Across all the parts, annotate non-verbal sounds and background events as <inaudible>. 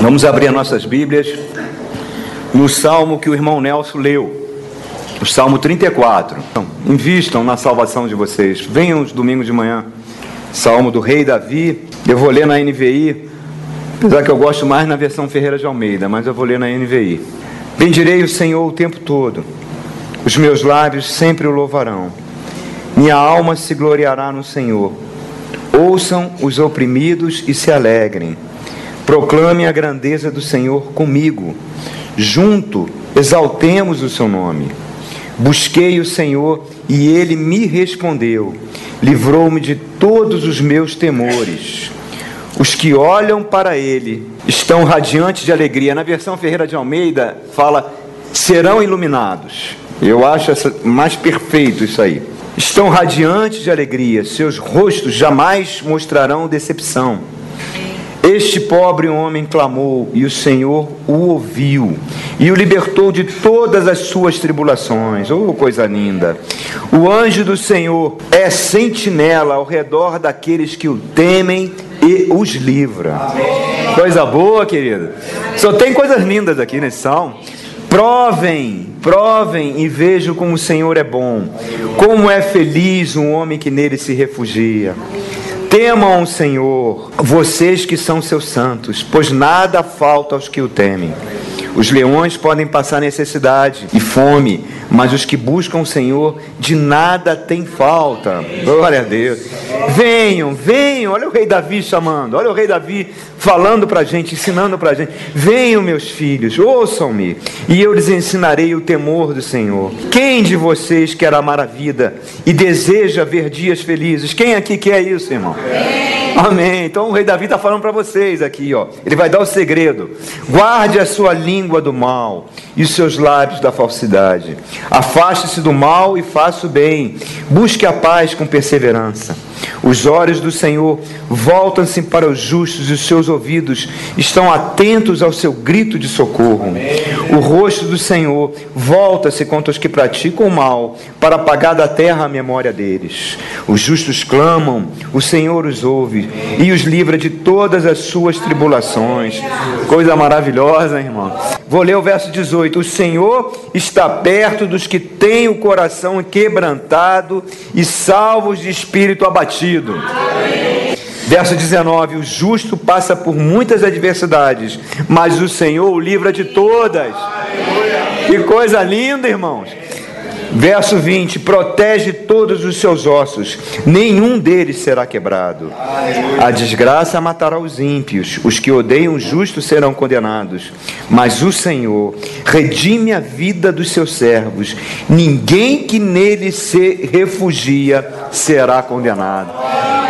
Vamos abrir as nossas Bíblias no salmo que o irmão Nelson leu, o salmo 34. Então, invistam na salvação de vocês. Venham os domingos de manhã. Salmo do rei Davi. Eu vou ler na NVI, apesar que eu gosto mais na versão Ferreira de Almeida, mas eu vou ler na NVI. Bendirei o Senhor o tempo todo. Os meus lábios sempre o louvarão. Minha alma se gloriará no Senhor. Ouçam os oprimidos e se alegrem Proclame a grandeza do Senhor comigo. Junto exaltemos o seu nome. Busquei o Senhor e ele me respondeu. Livrou-me de todos os meus temores. Os que olham para ele estão radiantes de alegria. Na versão Ferreira de Almeida fala serão iluminados. Eu acho mais perfeito isso aí. Estão radiantes de alegria, seus rostos jamais mostrarão decepção. Este pobre homem clamou e o Senhor o ouviu e o libertou de todas as suas tribulações. Oh, coisa linda! O anjo do Senhor é sentinela ao redor daqueles que o temem e os livra. Amém. Coisa boa, querido. Só tem coisas lindas aqui nesse salmo. Provem, provem e vejam como o Senhor é bom. Como é feliz um homem que nele se refugia. Temam o Senhor, vocês que são seus santos, pois nada falta aos que o temem. Os leões podem passar necessidade e fome, mas os que buscam o Senhor de nada têm falta. Glória a Deus. Venham, venham. Olha o rei Davi chamando. Olha o rei Davi falando para a gente, ensinando para a gente. Venham, meus filhos, ouçam-me, e eu lhes ensinarei o temor do Senhor. Quem de vocês quer amar a vida e deseja ver dias felizes? Quem aqui quer isso, irmão? Amém. Amém. Então o rei Davi está falando para vocês aqui, ó. Ele vai dar o segredo. Guarde a sua língua do mal e os seus lábios da falsidade. Afaste-se do mal e faça o bem. Busque a paz com perseverança. Os olhos do Senhor voltam-se para os justos e os seus ouvidos estão atentos ao seu grito de socorro. O rosto do Senhor volta-se contra os que praticam o mal, para apagar da terra a memória deles. Os justos clamam, o Senhor os ouve e os livra de todas as suas tribulações. Coisa maravilhosa, irmão. Vou ler o verso 18: O Senhor está perto dos que têm o coração quebrantado e salvos de espírito abatido. Amém. Verso 19: O justo passa por muitas adversidades, mas o Senhor o livra de todas. Que coisa linda, irmãos. Verso 20: Protege todos os seus ossos, nenhum deles será quebrado. A desgraça matará os ímpios, os que odeiam o justo serão condenados. Mas o Senhor redime a vida dos seus servos, ninguém que nele se refugia será condenado.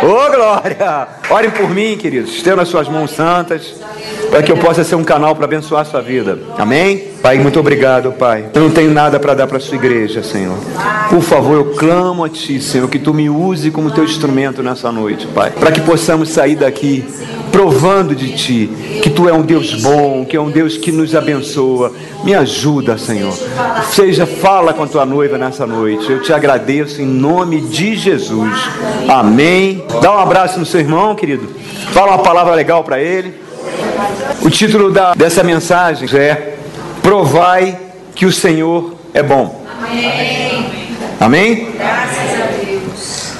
Ô oh, glória! Orem por mim, queridos, estendo as suas mãos santas para que eu possa ser um canal para abençoar a sua vida. Amém? Pai, muito obrigado, Pai. Eu não tenho nada para dar para a sua igreja, Senhor. Por favor, eu clamo a Ti, Senhor, que Tu me use como Teu instrumento nessa noite, Pai. Para que possamos sair daqui provando de Ti que Tu é um Deus bom, que é um Deus que nos abençoa. Me ajuda, Senhor. Seja, fala com a Tua noiva nessa noite. Eu te agradeço em nome de Jesus. Amém. Dá um abraço no seu irmão, querido. Fala uma palavra legal para ele. O título da, dessa mensagem é Provai que o Senhor é bom. Amém? Amém? Graças a Deus.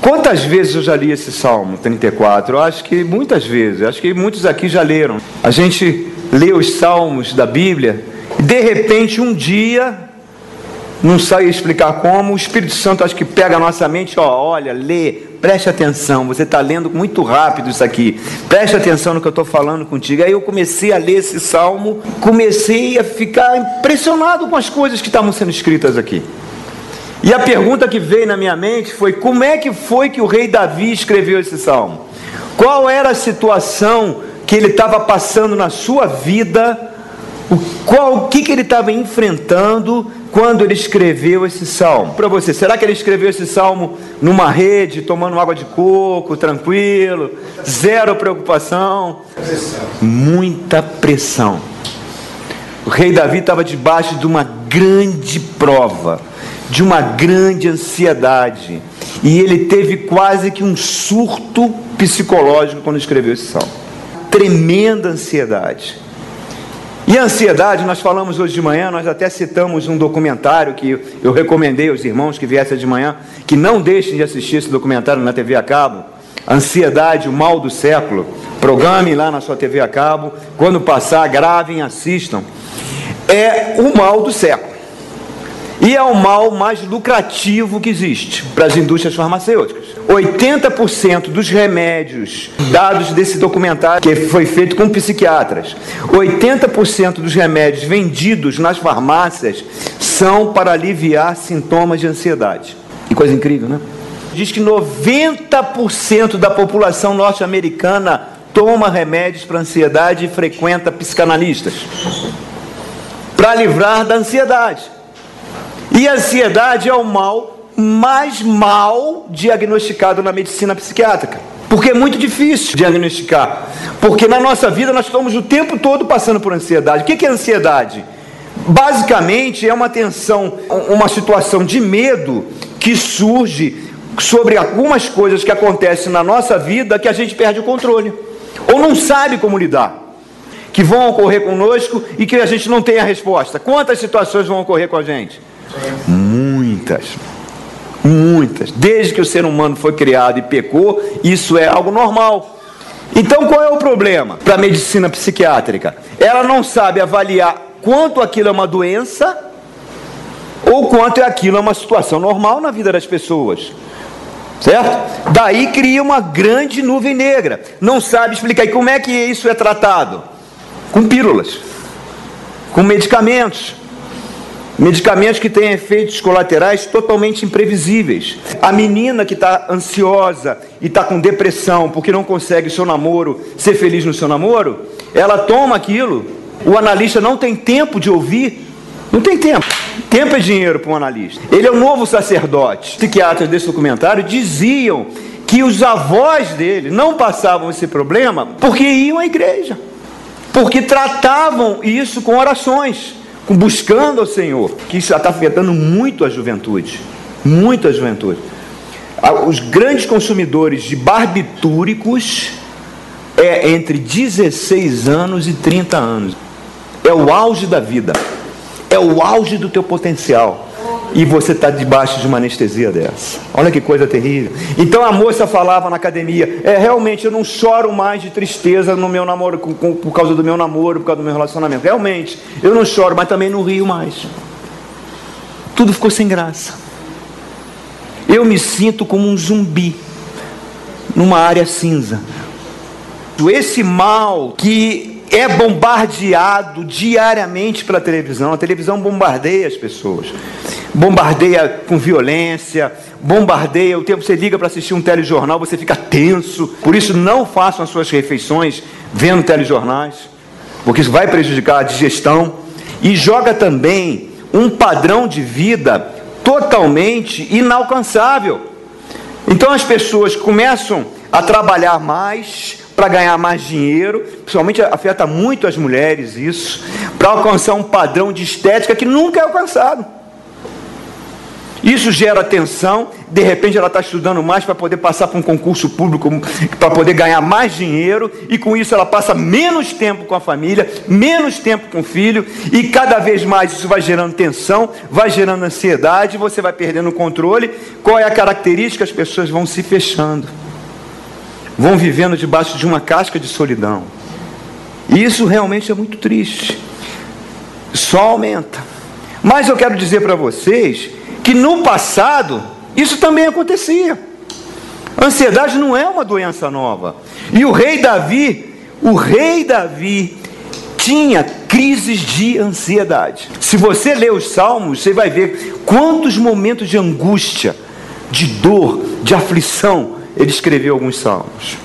Quantas vezes eu já li esse Salmo 34? Eu acho que muitas vezes. Acho que muitos aqui já leram. A gente lê os salmos da Bíblia e de repente um dia não sei explicar como, o Espírito Santo acho que pega a nossa mente, ó, olha, lê, preste atenção, você está lendo muito rápido isso aqui, preste atenção no que eu estou falando contigo. Aí eu comecei a ler esse salmo, comecei a ficar impressionado com as coisas que estavam sendo escritas aqui. E a pergunta que veio na minha mente foi: como é que foi que o rei Davi escreveu esse salmo? Qual era a situação que ele estava passando na sua vida? O, qual, o que, que ele estava enfrentando quando ele escreveu esse salmo? Para você, será que ele escreveu esse salmo numa rede, tomando água de coco, tranquilo, zero preocupação? Muita pressão. O rei Davi estava debaixo de uma grande prova, de uma grande ansiedade, e ele teve quase que um surto psicológico quando escreveu esse salmo. tremenda ansiedade. E a ansiedade, nós falamos hoje de manhã, nós até citamos um documentário que eu recomendei aos irmãos que viessem de manhã, que não deixem de assistir esse documentário na TV a cabo. Ansiedade, o mal do século. Programem lá na sua TV a cabo. Quando passar, gravem, assistam. É o mal do século. E é o mal mais lucrativo que existe para as indústrias farmacêuticas. 80% dos remédios, dados desse documentário que foi feito com psiquiatras, 80% dos remédios vendidos nas farmácias são para aliviar sintomas de ansiedade. Que coisa incrível, né? Diz que 90% da população norte-americana toma remédios para ansiedade e frequenta psicanalistas para livrar da ansiedade. E a ansiedade é o mal mais mal diagnosticado na medicina psiquiátrica. Porque é muito difícil diagnosticar. Porque na nossa vida nós estamos o tempo todo passando por ansiedade. O que é ansiedade? Basicamente é uma tensão, uma situação de medo que surge sobre algumas coisas que acontecem na nossa vida que a gente perde o controle. Ou não sabe como lidar. Que vão ocorrer conosco e que a gente não tem a resposta. Quantas situações vão ocorrer com a gente? Muitas. Muitas. Desde que o ser humano foi criado e pecou, isso é algo normal. Então qual é o problema para a medicina psiquiátrica? Ela não sabe avaliar quanto aquilo é uma doença ou quanto é aquilo é uma situação normal na vida das pessoas. Certo? Daí cria uma grande nuvem negra. Não sabe explicar. E como é que isso é tratado? Com pílulas, com medicamentos. Medicamentos que têm efeitos colaterais totalmente imprevisíveis. A menina que está ansiosa e está com depressão porque não consegue seu namoro, ser feliz no seu namoro, ela toma aquilo. O analista não tem tempo de ouvir. Não tem tempo. Tempo é dinheiro para um analista. Ele é o novo sacerdote. Psiquiatras desse documentário diziam que os avós dele não passavam esse problema porque iam à igreja. Porque tratavam isso com orações buscando ao Senhor, que isso está afetando muito a juventude, muito a juventude. Os grandes consumidores de barbitúricos é entre 16 anos e 30 anos. É o auge da vida, é o auge do teu potencial e você está debaixo de uma anestesia dessa. Olha que coisa terrível. Então a moça falava na academia: é realmente eu não choro mais de tristeza no meu namoro com, com, por causa do meu namoro, por causa do meu relacionamento. Realmente eu não choro, mas também não rio mais. Tudo ficou sem graça. Eu me sinto como um zumbi numa área cinza. Esse mal que é bombardeado diariamente pela televisão. A televisão bombardeia as pessoas. Bombardeia com violência, bombardeia. O tempo você liga para assistir um telejornal, você fica tenso. Por isso, não façam as suas refeições vendo telejornais, porque isso vai prejudicar a digestão. E joga também um padrão de vida totalmente inalcançável. Então as pessoas começam a trabalhar mais, para ganhar mais dinheiro, principalmente afeta muito as mulheres isso, para alcançar um padrão de estética que nunca é alcançado. Isso gera tensão, de repente ela está estudando mais para poder passar para um concurso público, para poder ganhar mais dinheiro, e com isso ela passa menos tempo com a família, menos tempo com o filho, e cada vez mais isso vai gerando tensão, vai gerando ansiedade, você vai perdendo o controle. Qual é a característica? As pessoas vão se fechando vão vivendo debaixo de uma casca de solidão. E isso realmente é muito triste. Só aumenta. Mas eu quero dizer para vocês que no passado isso também acontecia. ansiedade não é uma doença nova. E o rei Davi, o rei Davi tinha crises de ansiedade. Se você ler os salmos, você vai ver quantos momentos de angústia, de dor, de aflição ele escreveu alguns salmos.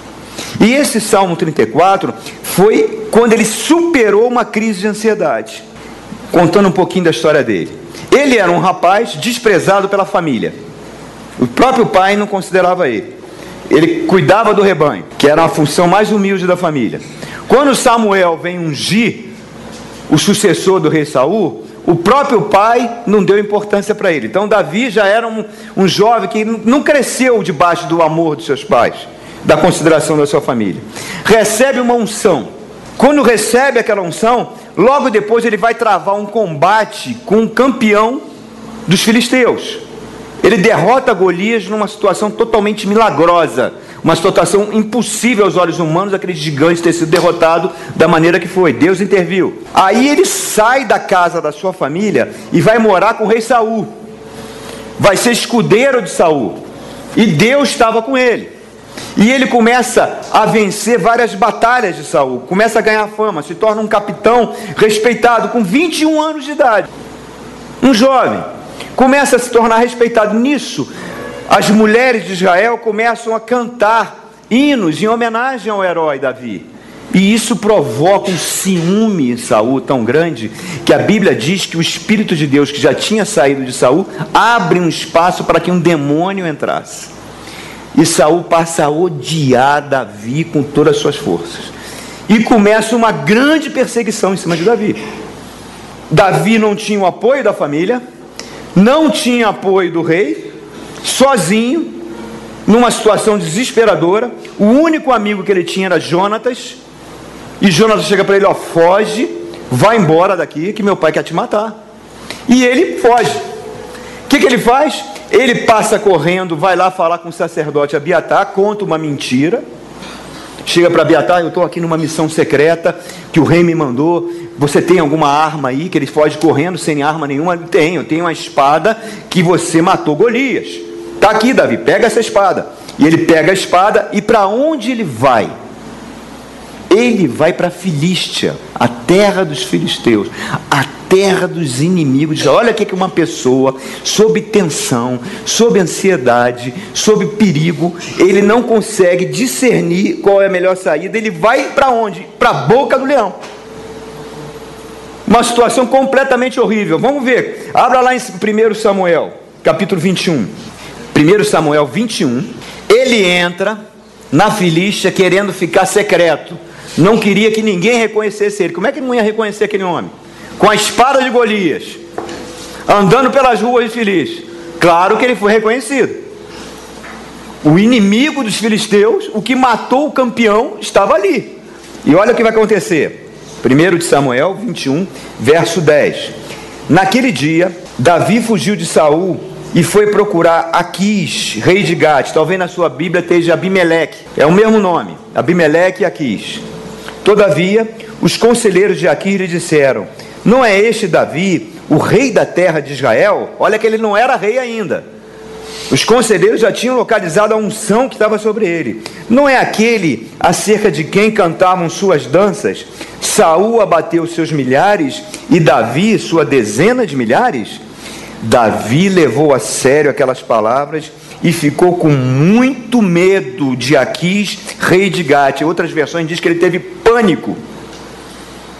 E esse Salmo 34 foi quando ele superou uma crise de ansiedade. Contando um pouquinho da história dele. Ele era um rapaz desprezado pela família. O próprio pai não considerava ele. Ele cuidava do rebanho, que era a função mais humilde da família. Quando Samuel vem ungir o sucessor do rei Saul, o próprio pai não deu importância para ele. Então, Davi já era um, um jovem que não cresceu debaixo do amor dos seus pais. da consideração da sua família. Recebe uma unção. Quando recebe aquela unção, logo depois ele vai travar um combate com um campeão dos filisteus. Ele derrota Golias numa situação totalmente milagrosa, uma situação impossível aos olhos humanos, aquele gigante ter sido derrotado da maneira que foi. Deus interviu. Aí ele sai da casa da sua família e vai morar com o rei Saul. Vai ser escudeiro de Saul. E Deus estava com ele. E ele começa a vencer várias batalhas de Saul, começa a ganhar fama, se torna um capitão respeitado com 21 anos de idade. Um jovem começa a se tornar respeitado nisso. As mulheres de Israel começam a cantar hinos em homenagem ao herói Davi. E isso provoca um ciúme em Saul tão grande que a Bíblia diz que o Espírito de Deus, que já tinha saído de Saul, abre um espaço para que um demônio entrasse. E Saul passa a odiar Davi com todas as suas forças. E começa uma grande perseguição em cima de Davi. Davi não tinha o apoio da família, não tinha apoio do rei, sozinho, numa situação desesperadora. O único amigo que ele tinha era Jonatas. E Jonatas chega para ele: Ó, foge, vai embora daqui, que meu pai quer te matar. E ele foge. O que, que ele faz? Ele passa correndo, vai lá falar com o sacerdote Abiatar, conta uma mentira. Chega para Abiatar, eu estou aqui numa missão secreta que o rei me mandou. Você tem alguma arma aí? Que ele foge correndo sem arma nenhuma? Tenho, tenho uma espada que você matou Golias. Está aqui, Davi, pega essa espada. E ele pega a espada e para onde ele vai? Ele vai para a Filístia, a terra dos filisteus, a terra dos inimigos. Olha o que uma pessoa, sob tensão, sob ansiedade, sob perigo, ele não consegue discernir qual é a melhor saída. Ele vai para onde? Para a boca do leão. Uma situação completamente horrível. Vamos ver. Abra lá em 1 Samuel, capítulo 21. 1 Samuel 21. Ele entra na Filístia querendo ficar secreto não queria que ninguém reconhecesse ele. Como é que não ia reconhecer aquele homem? Com a espada de Golias, andando pelas ruas de Filístia. Claro que ele foi reconhecido. O inimigo dos filisteus, o que matou o campeão, estava ali. E olha o que vai acontecer. 1 de Samuel 21, verso 10. Naquele dia, Davi fugiu de Saul e foi procurar Aquis, rei de Gate. Talvez na sua Bíblia esteja Abimeleque. É o mesmo nome, Abimeleque e Aquis. Todavia, os conselheiros de Aqui lhe disseram: Não é este Davi, o rei da terra de Israel? Olha que ele não era rei ainda. Os conselheiros já tinham localizado a unção que estava sobre ele. Não é aquele acerca de quem cantavam suas danças? Saul abateu seus milhares e Davi sua dezena de milhares? Davi levou a sério aquelas palavras e ficou com muito medo de Aquis, rei de Gate. Outras versões diz que ele teve pânico.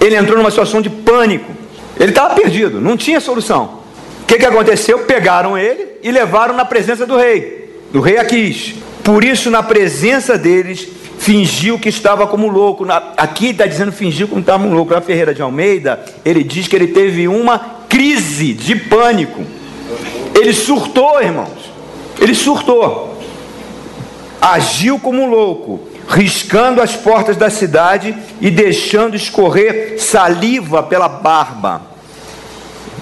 Ele entrou numa situação de pânico. Ele estava perdido, não tinha solução. O que, que aconteceu? Pegaram ele e levaram na presença do rei, do rei Aquis. Por isso, na presença deles, fingiu que estava como louco. aqui está dizendo fingiu como estava um louco. Na Ferreira de Almeida, ele diz que ele teve uma crise de pânico. Ele surtou, irmãos. Ele surtou, agiu como um louco, riscando as portas da cidade e deixando escorrer saliva pela barba.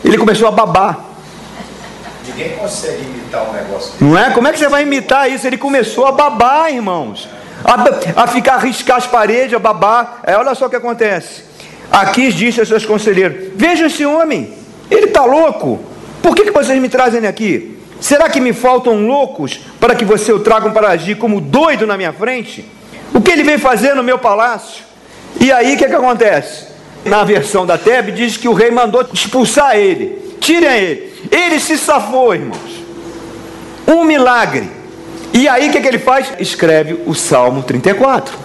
Ele começou a babar. Ninguém consegue imitar um negócio desse. Não é? Como é que você vai imitar isso? Ele começou a babar, irmãos. A, a ficar a riscar as paredes, a babar. É, olha só o que acontece. Aqui disse aos seus conselheiros: Veja esse homem, ele está louco. Por que, que vocês me trazem aqui? Será que me faltam loucos para que você o tragam para agir como doido na minha frente? O que ele vem fazer no meu palácio? E aí o que, que acontece? Na versão da Teb diz que o rei mandou expulsar ele. Tirem ele. Ele se safou, irmãos. Um milagre. E aí o que, que ele faz? Escreve o Salmo 34.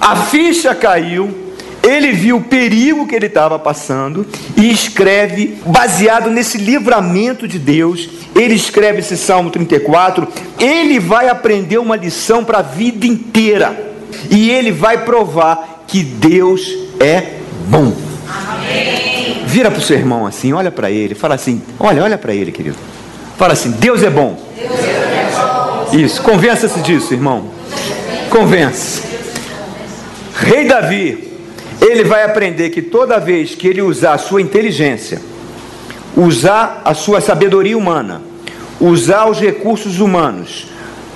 A ficha caiu ele viu o perigo que ele estava passando e escreve, baseado nesse livramento de Deus, ele escreve esse Salmo 34. Ele vai aprender uma lição para a vida inteira e ele vai provar que Deus é bom. Amém. Vira para o seu irmão assim, olha para ele, fala assim: olha, olha para ele, querido. Fala assim: Deus é bom. Deus é bom. Isso, convença-se disso, irmão. Convença. Rei Davi, ele vai aprender que toda vez que ele usar a sua inteligência, usar a sua sabedoria humana, usar os recursos humanos,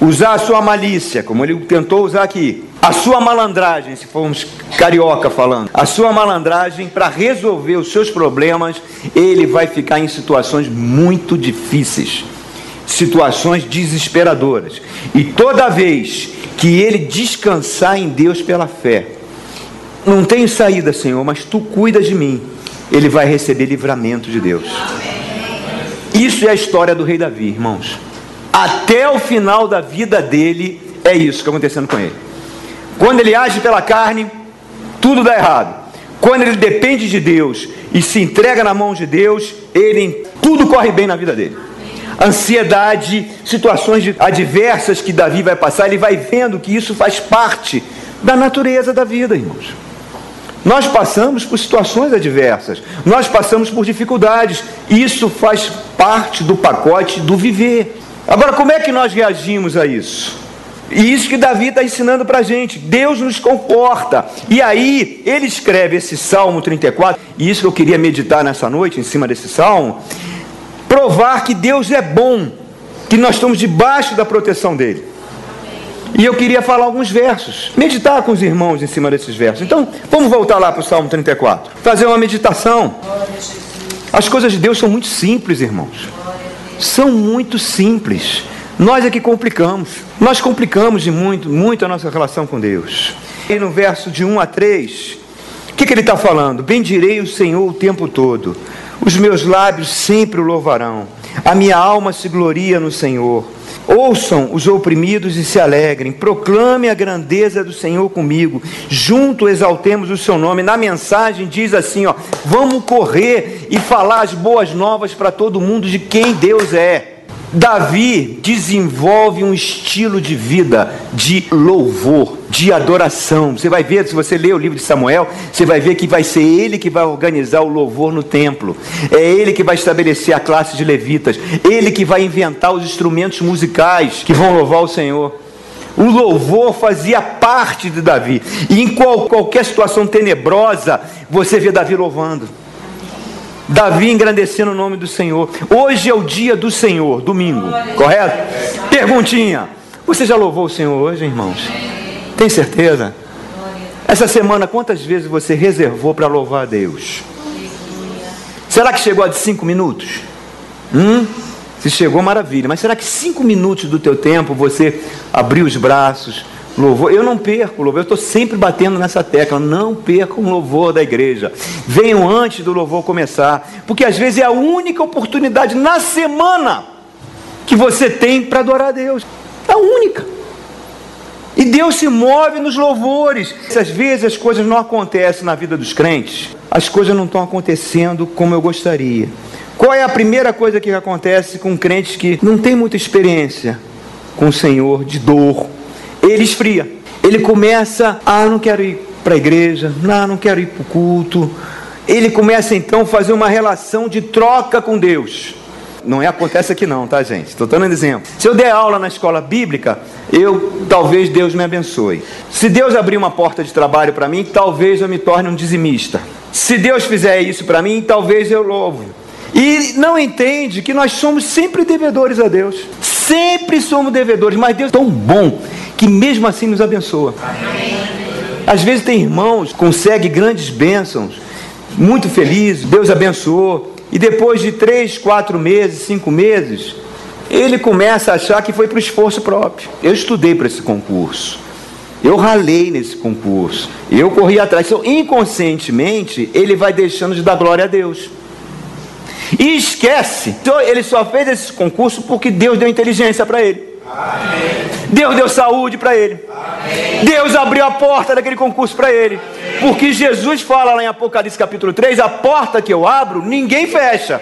usar a sua malícia, como ele tentou usar aqui, a sua malandragem, se formos carioca falando, a sua malandragem para resolver os seus problemas, ele vai ficar em situações muito difíceis, situações desesperadoras. E toda vez que ele descansar em Deus pela fé, não tenho saída, Senhor, mas tu cuidas de mim, ele vai receber livramento de Deus. Isso é a história do rei Davi, irmãos. Até o final da vida dele, é isso que está acontecendo com ele. Quando ele age pela carne, tudo dá errado. Quando ele depende de Deus e se entrega na mão de Deus, ele tudo corre bem na vida dele. Ansiedade, situações adversas que Davi vai passar, ele vai vendo que isso faz parte da natureza da vida, irmãos. Nós passamos por situações adversas, nós passamos por dificuldades, isso faz parte do pacote do viver. Agora, como é que nós reagimos a isso? E isso que Davi está ensinando para a gente. Deus nos comporta. E aí, ele escreve esse Salmo 34, e isso que eu queria meditar nessa noite, em cima desse salmo, provar que Deus é bom, que nós estamos debaixo da proteção dele. E eu queria falar alguns versos, meditar com os irmãos em cima desses versos. Então, vamos voltar lá para o Salmo 34, fazer uma meditação. As coisas de Deus são muito simples, irmãos. São muito simples. Nós é que complicamos. Nós complicamos de muito, muito a nossa relação com Deus. E no verso de 1 a 3, o que, que ele está falando? Bendirei o Senhor o tempo todo. Os meus lábios sempre o louvarão. A minha alma se gloria no Senhor. Ouçam os oprimidos e se alegrem, proclame a grandeza do Senhor comigo, junto exaltemos o seu nome. Na mensagem diz assim: ó, vamos correr e falar as boas novas para todo mundo de quem Deus é. Davi desenvolve um estilo de vida de louvor, de adoração. Você vai ver, se você ler o livro de Samuel, você vai ver que vai ser ele que vai organizar o louvor no templo. É ele que vai estabelecer a classe de levitas. Ele que vai inventar os instrumentos musicais que vão louvar o Senhor. O louvor fazia parte de Davi. E em qual, qualquer situação tenebrosa, você vê Davi louvando. Davi engrandecendo o nome do Senhor. Hoje é o dia do Senhor, domingo, correto? Perguntinha: Você já louvou o Senhor hoje, irmãos? Tem certeza? Essa semana, quantas vezes você reservou para louvar a Deus? Será que chegou a de cinco minutos? Hum? Se chegou, maravilha. Mas será que cinco minutos do teu tempo você abriu os braços, Louvor, eu não perco louvor, eu estou sempre batendo nessa tecla, não perca um louvor da igreja. Venham antes do louvor começar, porque às vezes é a única oportunidade na semana que você tem para adorar a Deus. É a única. E Deus se move nos louvores. Às vezes as coisas não acontecem na vida dos crentes, as coisas não estão acontecendo como eu gostaria. Qual é a primeira coisa que acontece com crentes que não têm muita experiência com o Senhor, de dor, ele esfria. Ele começa, ah, não quero ir para a igreja, não, não quero ir para o culto. Ele começa então a fazer uma relação de troca com Deus. Não é acontece aqui não, tá gente? Estou dando um exemplo. Se eu der aula na escola bíblica, eu talvez Deus me abençoe. Se Deus abrir uma porta de trabalho para mim, talvez eu me torne um dizimista. Se Deus fizer isso para mim, talvez eu louve. E não entende que nós somos sempre devedores a Deus. Sempre somos devedores, mas Deus é tão bom que mesmo assim nos abençoa. Às vezes tem irmãos, consegue grandes bênçãos, muito feliz, Deus abençoou, e depois de três, quatro meses, cinco meses, ele começa a achar que foi para o esforço próprio. Eu estudei para esse concurso. Eu ralei nesse concurso. Eu corri atrás. Então, inconscientemente, ele vai deixando de dar glória a Deus. E esquece. Então, ele só fez esse concurso porque Deus deu inteligência para ele. Amém. Deus deu saúde para ele. Amém. Deus abriu a porta daquele concurso para ele. Amém. Porque Jesus fala lá em Apocalipse capítulo 3: a porta que eu abro, ninguém fecha.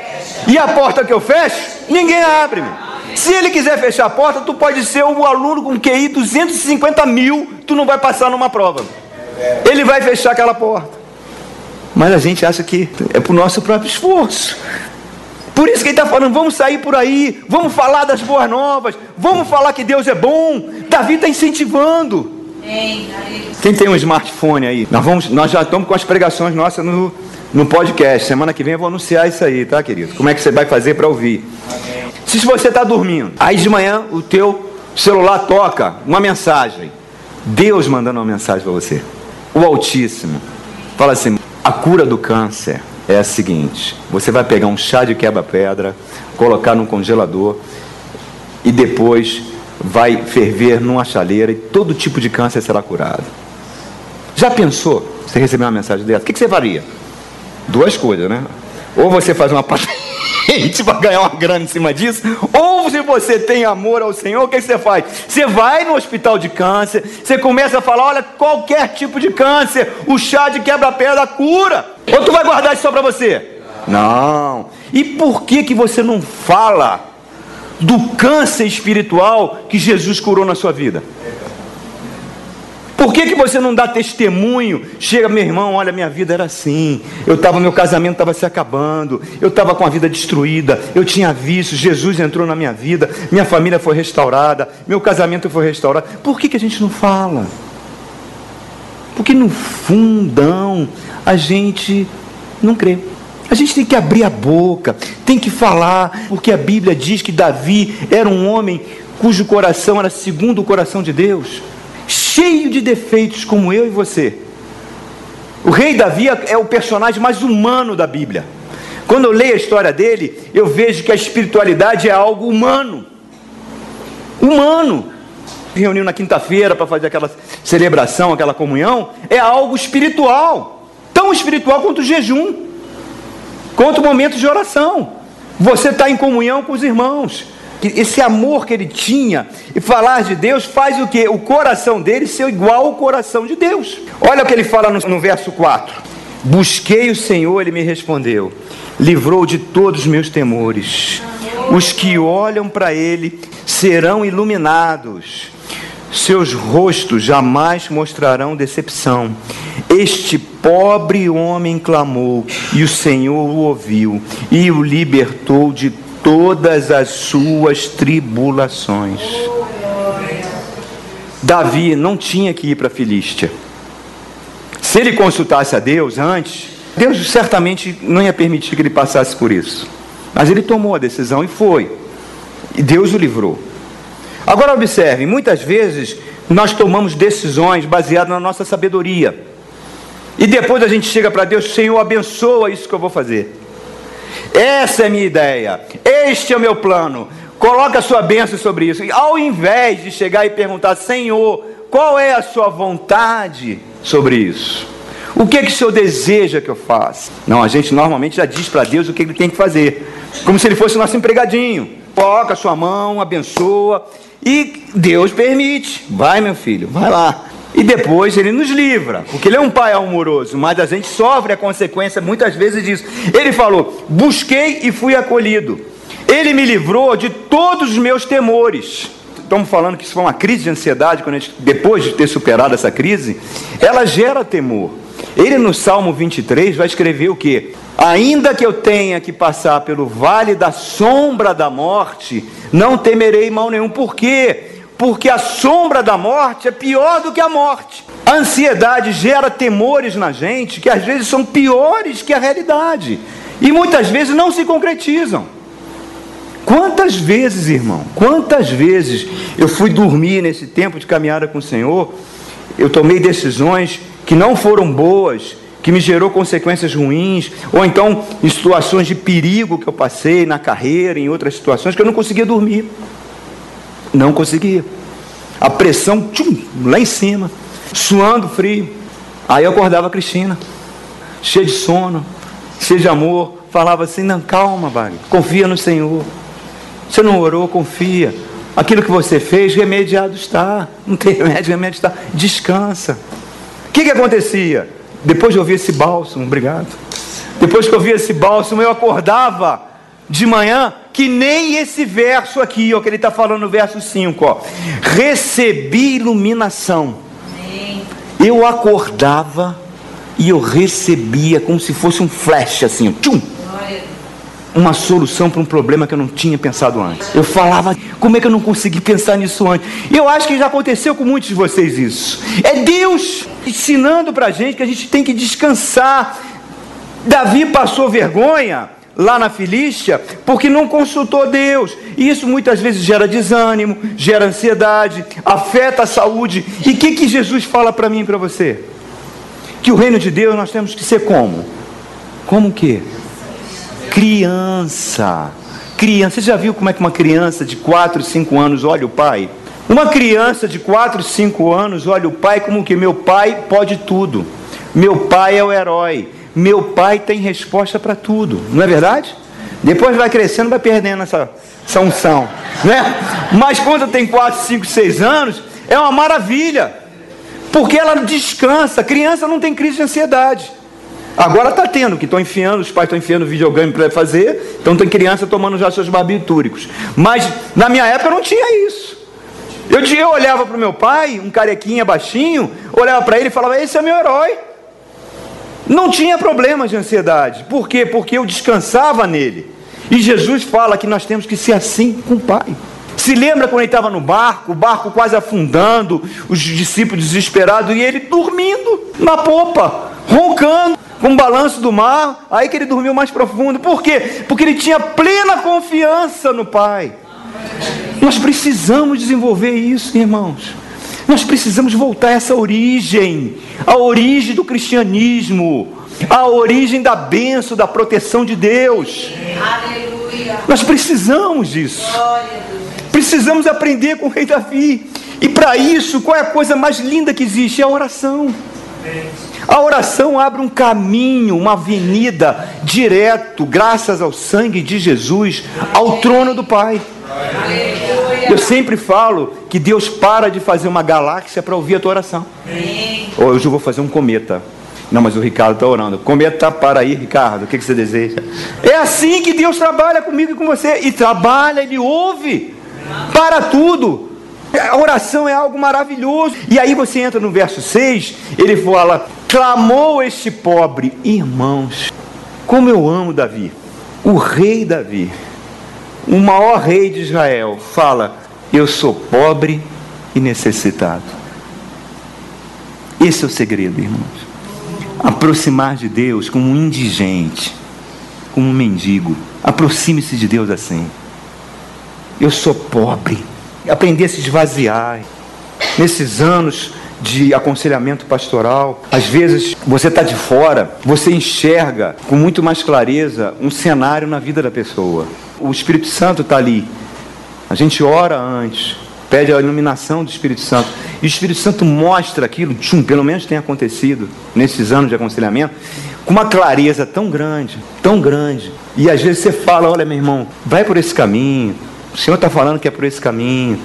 E a porta que eu fecho, ninguém abre. Se ele quiser fechar a porta, tu pode ser um aluno com QI 250 mil, tu não vai passar numa prova. Ele vai fechar aquela porta. Mas a gente acha que é para o nosso próprio esforço. Por isso que ele está falando, vamos sair por aí, vamos falar das boas novas, vamos falar que Deus é bom. Davi está incentivando. Quem tem um smartphone aí? Nós, vamos, nós já estamos com as pregações nossas no, no podcast. Semana que vem eu vou anunciar isso aí, tá, querido? Como é que você vai fazer para ouvir? Se você está dormindo, aí de manhã o teu celular toca uma mensagem. Deus mandando uma mensagem para você. O Altíssimo. Fala assim: a cura do câncer é a seguinte: você vai pegar um chá de quebra-pedra, colocar no congelador e depois vai ferver numa chaleira e todo tipo de câncer será curado. Já pensou? Você receber uma mensagem dessa? O que você faria? Duas coisas, né? Ou você faz uma <laughs> patente para ganhar uma grana em cima disso, ou se você tem amor ao Senhor, o que você faz? Você vai no hospital de câncer, você começa a falar: olha, qualquer tipo de câncer, o chá de quebra-pedra cura. Ou tu vai guardar isso só para você? Não. E por que, que você não fala do câncer espiritual que Jesus curou na sua vida? Por que, que você não dá testemunho? Chega, meu irmão, olha, minha vida era assim. Eu estava, meu casamento estava se acabando. Eu estava com a vida destruída. Eu tinha vícios. Jesus entrou na minha vida. Minha família foi restaurada. Meu casamento foi restaurado. Por que, que a gente não fala? Porque no fundão a gente não crê. A gente tem que abrir a boca, tem que falar, porque a Bíblia diz que Davi era um homem cujo coração era segundo o coração de Deus, cheio de defeitos como eu e você. O rei Davi é o personagem mais humano da Bíblia. Quando eu leio a história dele, eu vejo que a espiritualidade é algo humano. Humano. Reuniu na quinta-feira para fazer aquela celebração, aquela comunhão, é algo espiritual. Tão espiritual quanto o jejum. Conta o momento de oração. Você está em comunhão com os irmãos. Esse amor que ele tinha e falar de Deus faz o que? O coração dele ser igual ao coração de Deus. Olha o que ele fala no, no verso 4: Busquei o Senhor, ele me respondeu, livrou de todos os meus temores. Os que olham para ele serão iluminados seus rostos jamais mostrarão decepção. Este pobre homem clamou, e o Senhor o ouviu, e o libertou de todas as suas tribulações. Davi não tinha que ir para a Filístia. Se ele consultasse a Deus antes, Deus certamente não ia permitir que ele passasse por isso. Mas ele tomou a decisão e foi. E Deus o livrou. Agora observe, muitas vezes nós tomamos decisões baseadas na nossa sabedoria. E depois a gente chega para Deus, Senhor, abençoa isso que eu vou fazer. Essa é a minha ideia. Este é o meu plano. Coloca a sua bênção sobre isso. E ao invés de chegar e perguntar, Senhor, qual é a sua vontade sobre isso? O que é que o Senhor deseja que eu faça? Não, a gente normalmente já diz para Deus o que ele tem que fazer. Como se ele fosse nosso empregadinho. Coloca a sua mão, abençoa. E Deus permite. Vai, meu filho, vai lá. E depois ele nos livra, porque ele é um pai amoroso, mas a gente sofre a consequência muitas vezes disso. Ele falou: busquei e fui acolhido. Ele me livrou de todos os meus temores. Estamos falando que isso foi uma crise de ansiedade, quando gente, depois de ter superado essa crise, ela gera temor. Ele no Salmo 23 vai escrever o que? Ainda que eu tenha que passar pelo vale da sombra da morte, não temerei mal nenhum. Por quê? Porque a sombra da morte é pior do que a morte. A ansiedade gera temores na gente que às vezes são piores que a realidade e muitas vezes não se concretizam. Quantas vezes, irmão, quantas vezes eu fui dormir nesse tempo de caminhada com o Senhor, eu tomei decisões que não foram boas, que me gerou consequências ruins, ou então em situações de perigo que eu passei na carreira, em outras situações, que eu não conseguia dormir. Não conseguia. A pressão tchum, lá em cima, suando frio. Aí eu acordava a Cristina, cheia de sono, cheia de amor, falava assim: não, calma, Wagner, confia no Senhor. Você não orou, confia. Aquilo que você fez, remediado está. Não tem remédio, remédio está. Descansa. O que, que acontecia? Depois de ouvir esse bálsamo, obrigado. Depois que eu ouvia esse bálsamo, eu acordava de manhã que nem esse verso aqui, ó, que ele está falando no verso 5, ó. Recebi iluminação. Eu acordava e eu recebia como se fosse um flash assim, tchum. uma solução para um problema que eu não tinha pensado antes. Eu falava, como é que eu não consegui pensar nisso antes? Eu acho que já aconteceu com muitos de vocês isso. É Deus ensinando para a gente que a gente tem que descansar. Davi passou vergonha lá na Filístia porque não consultou Deus. E isso muitas vezes gera desânimo, gera ansiedade, afeta a saúde. E o que, que Jesus fala para mim e para você? Que o reino de Deus nós temos que ser como? Como o quê? Criança. Criança. Você já viu como é que uma criança de 4, 5 anos olha o pai? Uma criança de 4, 5 anos olha o pai como que meu pai pode tudo. Meu pai é o herói. Meu pai tem resposta para tudo. Não é verdade? Depois vai crescendo, vai perdendo essa, essa unção. Né? Mas quando tem 4, 5, 6 anos, é uma maravilha. Porque ela descansa. A criança não tem crise de ansiedade. Agora está tendo, que estão enfiando, os pais estão enfiando videogame para fazer, então tem criança tomando já seus barbitúricos. Mas na minha época não tinha isso. Eu, eu olhava para o meu pai, um carequinha baixinho, olhava para ele e falava: Esse é meu herói. Não tinha problema de ansiedade. Por quê? Porque eu descansava nele. E Jesus fala que nós temos que ser assim com o Pai. Se lembra quando ele estava no barco, o barco quase afundando, os discípulos desesperados e ele dormindo na popa, roncando com o balanço do mar, aí que ele dormiu mais profundo. Por quê? Porque ele tinha plena confiança no Pai. Nós precisamos desenvolver isso, irmãos. Nós precisamos voltar a essa origem, a origem do cristianismo, a origem da bênção, da proteção de Deus. Aleluia. Nós precisamos disso. Precisamos aprender com o rei Davi. E para isso, qual é a coisa mais linda que existe? É a oração. A oração abre um caminho, uma avenida direto, graças ao sangue de Jesus, ao trono do Pai. Eu sempre falo que Deus para de fazer uma galáxia para ouvir a tua oração. Hoje eu vou fazer um cometa. Não, mas o Ricardo está orando. Cometa para aí, Ricardo. O que, que você deseja? É assim que Deus trabalha comigo e com você. E trabalha, Ele ouve. Para tudo. A oração é algo maravilhoso. E aí você entra no verso 6, ele fala: clamou este pobre, irmãos, como eu amo Davi, o rei Davi, o maior rei de Israel, fala: eu sou pobre e necessitado. Esse é o segredo, irmãos. Aproximar de Deus como um indigente, como um mendigo. Aproxime-se de Deus assim. Eu sou pobre aprender a se esvaziar. Nesses anos de aconselhamento pastoral, às vezes você está de fora, você enxerga com muito mais clareza um cenário na vida da pessoa. O Espírito Santo está ali. A gente ora antes, pede a iluminação do Espírito Santo. E o Espírito Santo mostra aquilo, tchum, pelo menos tem acontecido nesses anos de aconselhamento, com uma clareza tão grande, tão grande. E às vezes você fala: olha, meu irmão, vai por esse caminho, o Senhor está falando que é por esse caminho.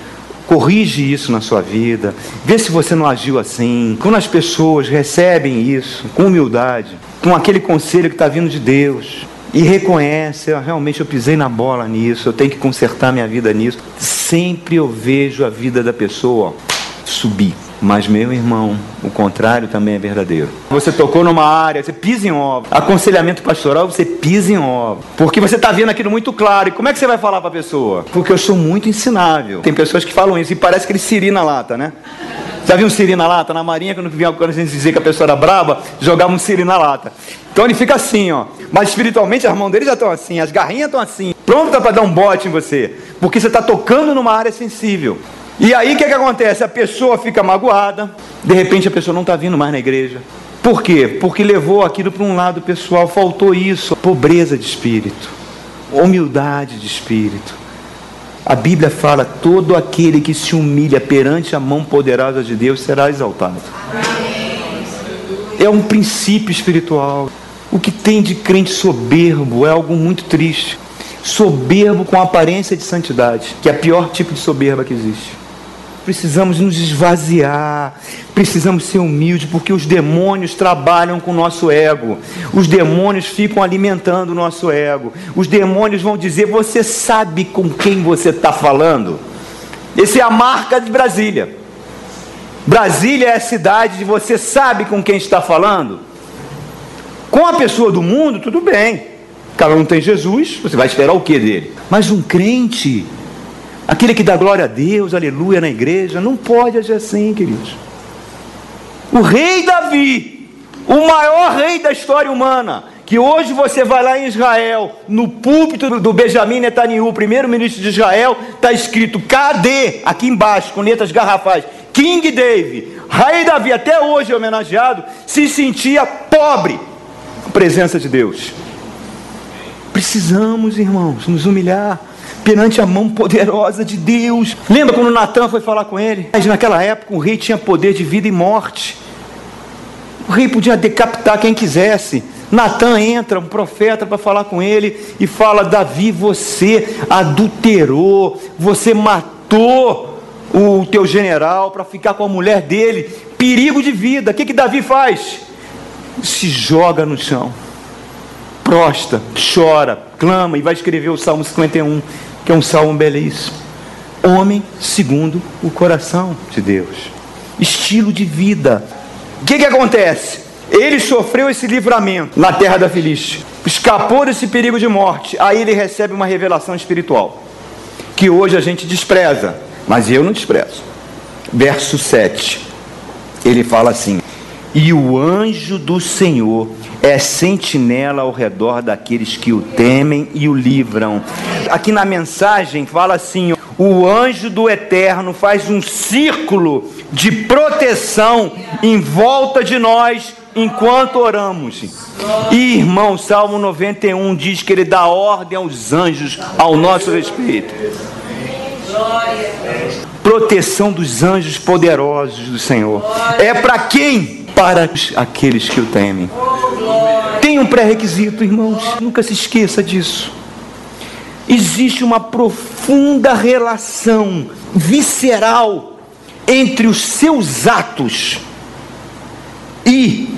Corrige isso na sua vida. Vê se você não agiu assim. Quando as pessoas recebem isso com humildade, com aquele conselho que está vindo de Deus, e reconhece, ah, realmente eu pisei na bola nisso, eu tenho que consertar minha vida nisso. Sempre eu vejo a vida da pessoa subir. Mas, meu irmão, o contrário também é verdadeiro. Você tocou numa área, você pisa em obra. Aconselhamento pastoral, você pisa em obra. Porque você está vendo aquilo muito claro. E como é que você vai falar para a pessoa? Porque eu sou muito ensinável. Tem pessoas que falam isso e parece que ele siri na lata, né? Já viu um siri na lata? Na marinha, quando vinha quando a gente dizia que a pessoa era braba, jogava um siri na lata. Então ele fica assim, ó. Mas espiritualmente as mãos dele já estão assim, as garrinhas estão assim, pronta para dar um bote em você. Porque você está tocando numa área sensível. E aí o que, que acontece? A pessoa fica magoada, de repente a pessoa não está vindo mais na igreja. Por quê? Porque levou aquilo para um lado pessoal, faltou isso, pobreza de espírito, humildade de espírito. A Bíblia fala: todo aquele que se humilha perante a mão poderosa de Deus será exaltado. É um princípio espiritual. O que tem de crente soberbo é algo muito triste. Soberbo com aparência de santidade, que é o pior tipo de soberba que existe precisamos nos esvaziar, precisamos ser humildes, porque os demônios trabalham com o nosso ego, os demônios ficam alimentando o nosso ego, os demônios vão dizer: Você sabe com quem você está falando? Essa é a marca de Brasília. Brasília é a cidade de você sabe com quem está falando. Com a pessoa do mundo, tudo bem. O cara não tem Jesus, você vai esperar o que dele? Mas um crente, aquele que dá glória a Deus, aleluia na igreja, não pode agir assim, queridos. O rei Davi, o maior rei da história humana, que hoje você vai lá em Israel, no púlpito do Benjamin Netanyahu, primeiro-ministro de Israel, está escrito KD, aqui embaixo, com letras garrafais, King David, rei Davi, até hoje homenageado, se sentia pobre, presença de Deus. Precisamos, irmãos, nos humilhar perante a mão poderosa de Deus. Lembra quando Natan foi falar com ele? Mas naquela época o rei tinha poder de vida e morte. O rei podia decapitar quem quisesse. Natan entra, um profeta, para falar com ele e fala: Davi, você adulterou, você matou o teu general para ficar com a mulher dele, perigo de vida. O que, que Davi faz? Se joga no chão prosta, chora, clama e vai escrever o Salmo 51, que é um salmo belíssimo. Homem segundo o coração de Deus. Estilo de vida. O que, que acontece? Ele sofreu esse livramento na terra da Filístia, escapou desse perigo de morte. Aí ele recebe uma revelação espiritual, que hoje a gente despreza, mas eu não desprezo. Verso 7, ele fala assim: E o anjo do Senhor é sentinela ao redor daqueles que o temem e o livram. Aqui na mensagem fala assim: o anjo do eterno faz um círculo de proteção em volta de nós enquanto oramos. E irmão, Salmo 91 diz que ele dá ordem aos anjos ao nosso respeito. Proteção dos anjos poderosos do Senhor. É para quem? Para aqueles que o temem. Tem um pré-requisito, irmãos, nunca se esqueça disso. Existe uma profunda relação visceral entre os seus atos e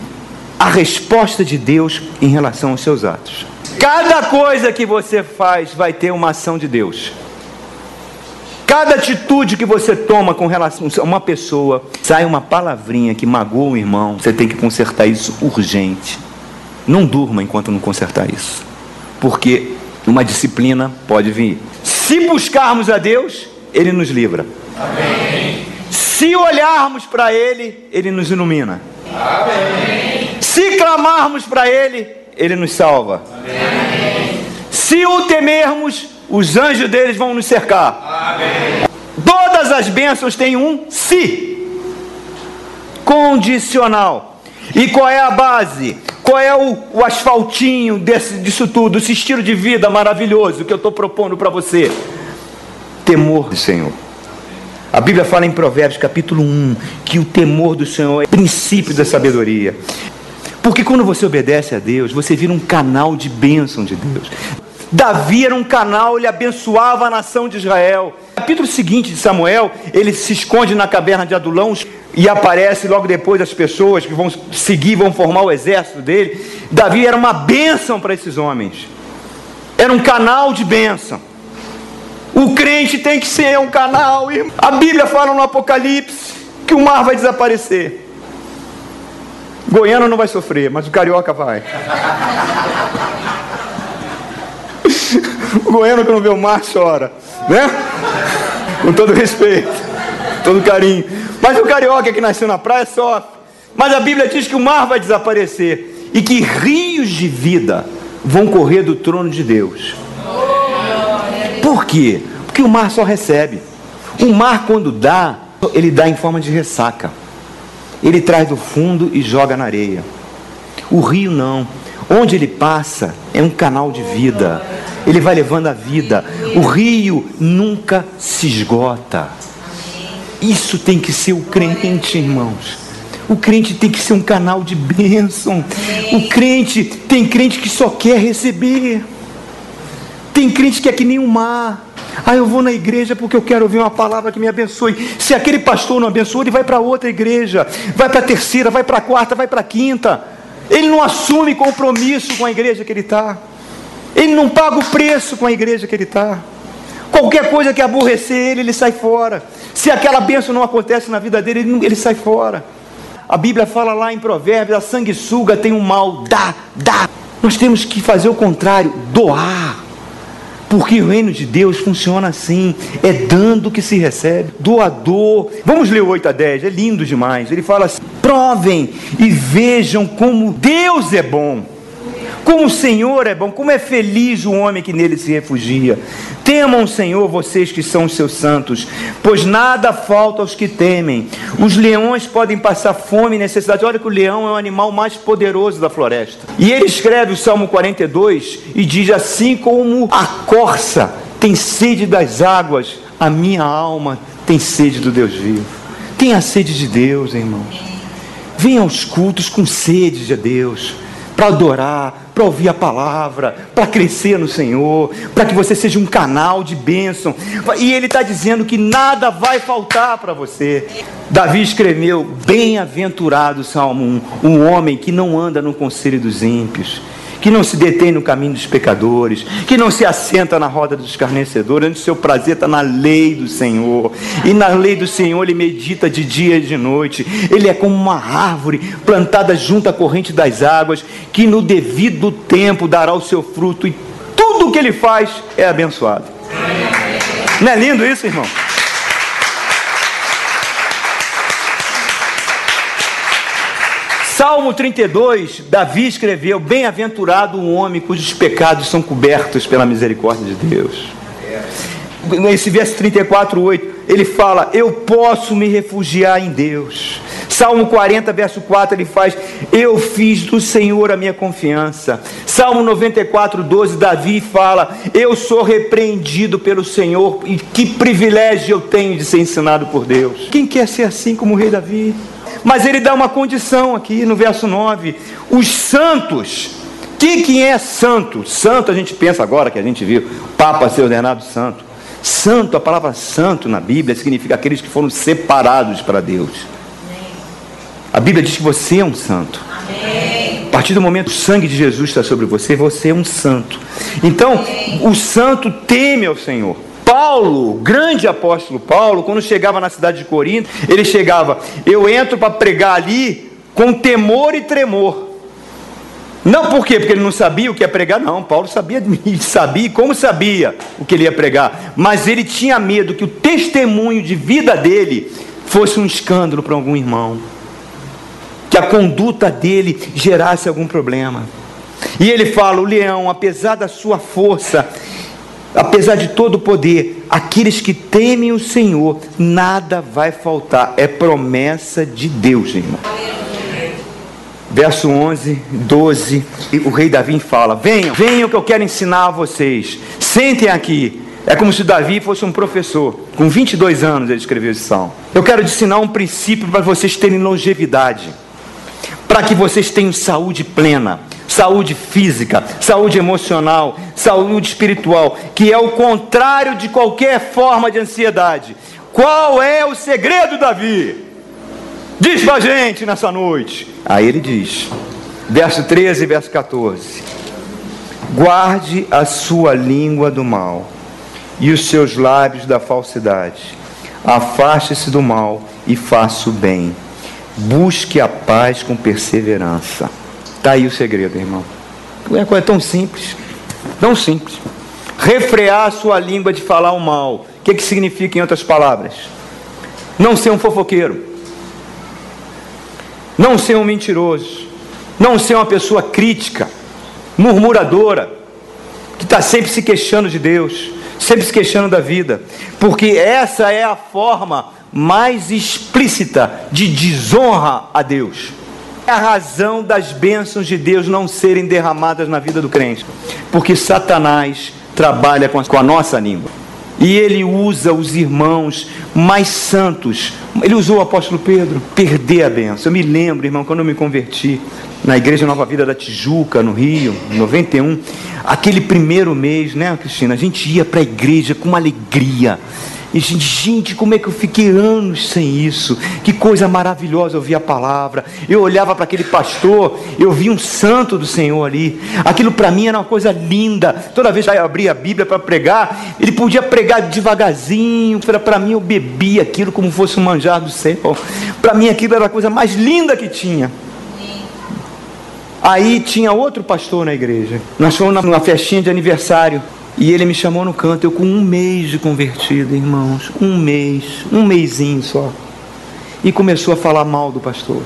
a resposta de Deus em relação aos seus atos. Cada coisa que você faz vai ter uma ação de Deus. Cada atitude que você toma com relação a uma pessoa, sai uma palavrinha que magoa o irmão, você tem que consertar isso urgente. Não durma enquanto não consertar isso. Porque uma disciplina pode vir. Se buscarmos a Deus, Ele nos livra. Amém. Se olharmos para Ele, Ele nos ilumina. Amém. Se clamarmos para Ele, Ele nos salva. Amém. Se o temermos, os anjos deles vão nos cercar. Amém. Todas as bênçãos têm um se condicional. E qual é a base? Qual é o, o asfaltinho desse, disso tudo, esse estilo de vida maravilhoso que eu estou propondo para você? Temor do Senhor. A Bíblia fala em Provérbios capítulo 1 que o temor do Senhor é o princípio da sabedoria. Porque quando você obedece a Deus, você vira um canal de bênção de Deus. Davi era um canal, ele abençoava a nação de Israel. Capítulo seguinte de Samuel, ele se esconde na caverna de Adulão e aparece logo depois as pessoas que vão seguir, vão formar o exército dele. Davi era uma bênção para esses homens, era um canal de bênção. O crente tem que ser um canal. A Bíblia fala no Apocalipse que o mar vai desaparecer. Goiano não vai sofrer, mas o carioca vai. O <laughs> goiano que não vê o mar chora, né? Com todo respeito, todo carinho. Mas o carioca que nasceu na praia sofre. Mas a Bíblia diz que o mar vai desaparecer e que rios de vida vão correr do trono de Deus. Por quê? Porque o mar só recebe. O mar, quando dá, ele dá em forma de ressaca. Ele traz do fundo e joga na areia. O rio não. Onde ele passa é um canal de vida ele vai levando a vida. O rio nunca se esgota. Isso tem que ser o crente, irmãos. O crente tem que ser um canal de bênção. O crente, tem crente que só quer receber. Tem crente que é que nem um mar. Ah, eu vou na igreja porque eu quero ouvir uma palavra que me abençoe. Se aquele pastor não abençoa, ele vai para outra igreja, vai para a terceira, vai para a quarta, vai para a quinta. Ele não assume compromisso com a igreja que ele está. Ele não paga o preço com a igreja que ele está. Qualquer coisa que aborrecer ele, ele sai fora. Se aquela bênção não acontece na vida dele, ele, ele sai fora. A Bíblia fala lá em Provérbios: a sanguessuga tem um mal, dá, dá. Nós temos que fazer o contrário, doar. Porque o reino de Deus funciona assim: é dando que se recebe, doador. Vamos ler o 8 a 10, é lindo demais. Ele fala assim: provem e vejam como Deus é bom. Como o Senhor é bom, como é feliz o homem que nele se refugia. Temam o Senhor, vocês que são os seus santos, pois nada falta aos que temem. Os leões podem passar fome e necessidade. Olha que o leão é o animal mais poderoso da floresta. E ele escreve o Salmo 42 e diz: Assim como a corça tem sede das águas, a minha alma tem sede do Deus vivo. Tenha sede de Deus, irmãos. Venha aos cultos com sede de Deus para adorar, para ouvir a palavra, para crescer no Senhor, para que você seja um canal de bênção. E ele está dizendo que nada vai faltar para você. Davi escreveu: Bem-aventurado, Salmo 1, um homem que não anda no conselho dos ímpios que não se detém no caminho dos pecadores, que não se assenta na roda dos escarnecedores, onde o seu prazer está na lei do Senhor, e na lei do Senhor ele medita de dia e de noite, ele é como uma árvore plantada junto à corrente das águas, que no devido tempo dará o seu fruto, e tudo o que ele faz é abençoado. Não é lindo isso, irmão? Salmo 32, Davi escreveu: Bem-aventurado o homem cujos pecados são cobertos pela misericórdia de Deus. Nesse verso 34, 8, ele fala: Eu posso me refugiar em Deus. Salmo 40, verso 4, ele faz: Eu fiz do Senhor a minha confiança. Salmo 94, 12, Davi fala: Eu sou repreendido pelo Senhor e que privilégio eu tenho de ser ensinado por Deus. Quem quer ser assim como o rei Davi? Mas ele dá uma condição aqui no verso 9: os santos. O que, que é santo? Santo a gente pensa agora que a gente viu Papa ser ordenado santo. Santo, a palavra santo na Bíblia significa aqueles que foram separados para Deus. A Bíblia diz que você é um santo. A partir do momento que o sangue de Jesus está sobre você, você é um santo. Então, o santo teme ao Senhor. Paulo, grande apóstolo Paulo, quando chegava na cidade de Corinto, ele chegava, eu entro para pregar ali com temor e tremor. Não por quê? Porque ele não sabia o que ia pregar, não. Paulo sabia, <laughs> sabia como sabia o que ele ia pregar, mas ele tinha medo que o testemunho de vida dele fosse um escândalo para algum irmão, que a conduta dele gerasse algum problema. E ele fala: o leão, apesar da sua força, apesar de todo o poder, aqueles que temem o Senhor, nada vai faltar. É promessa de Deus, irmão. Verso 11, 12, o rei Davi fala: Venham, venham que eu quero ensinar a vocês. Sentem aqui. É como se Davi fosse um professor. Com 22 anos ele escreveu esse salmo. Eu quero ensinar um princípio para vocês terem longevidade. Para que vocês tenham saúde plena saúde física, saúde emocional, saúde espiritual, que é o contrário de qualquer forma de ansiedade. Qual é o segredo, Davi? Diz pra gente nessa noite. Aí ele diz, verso 13 e verso 14: Guarde a sua língua do mal e os seus lábios da falsidade. Afaste-se do mal e faça o bem. Busque a paz com perseverança. Está aí o segredo, irmão. É coisa tão simples, tão simples. Refrear a sua língua de falar o mal. O que, que significa, em outras palavras? Não ser um fofoqueiro. Não ser um mentiroso. Não ser uma pessoa crítica, murmuradora, que está sempre se queixando de Deus, sempre se queixando da vida. Porque essa é a forma mais explícita de desonra a Deus a razão das bênçãos de Deus não serem derramadas na vida do crente? Porque Satanás trabalha com a nossa língua. E ele usa os irmãos mais santos. Ele usou o apóstolo Pedro, perder a benção. Eu me lembro, irmão, quando eu me converti na Igreja Nova Vida da Tijuca, no Rio, em 91, aquele primeiro mês, né, Cristina? A gente ia para a igreja com uma alegria e gente, como é que eu fiquei anos sem isso? Que coisa maravilhosa ouvir a palavra. Eu olhava para aquele pastor, eu vi um santo do Senhor ali. Aquilo para mim era uma coisa linda. Toda vez que eu abria a Bíblia para pregar, ele podia pregar devagarzinho. Para mim eu bebia aquilo como fosse um manjar do céu. Para mim aquilo era a coisa mais linda que tinha. Aí tinha outro pastor na igreja. Nós fomos numa festinha de aniversário. E ele me chamou no canto, eu com um mês de convertido, irmãos. Um mês, um mêsinho só. E começou a falar mal do pastor.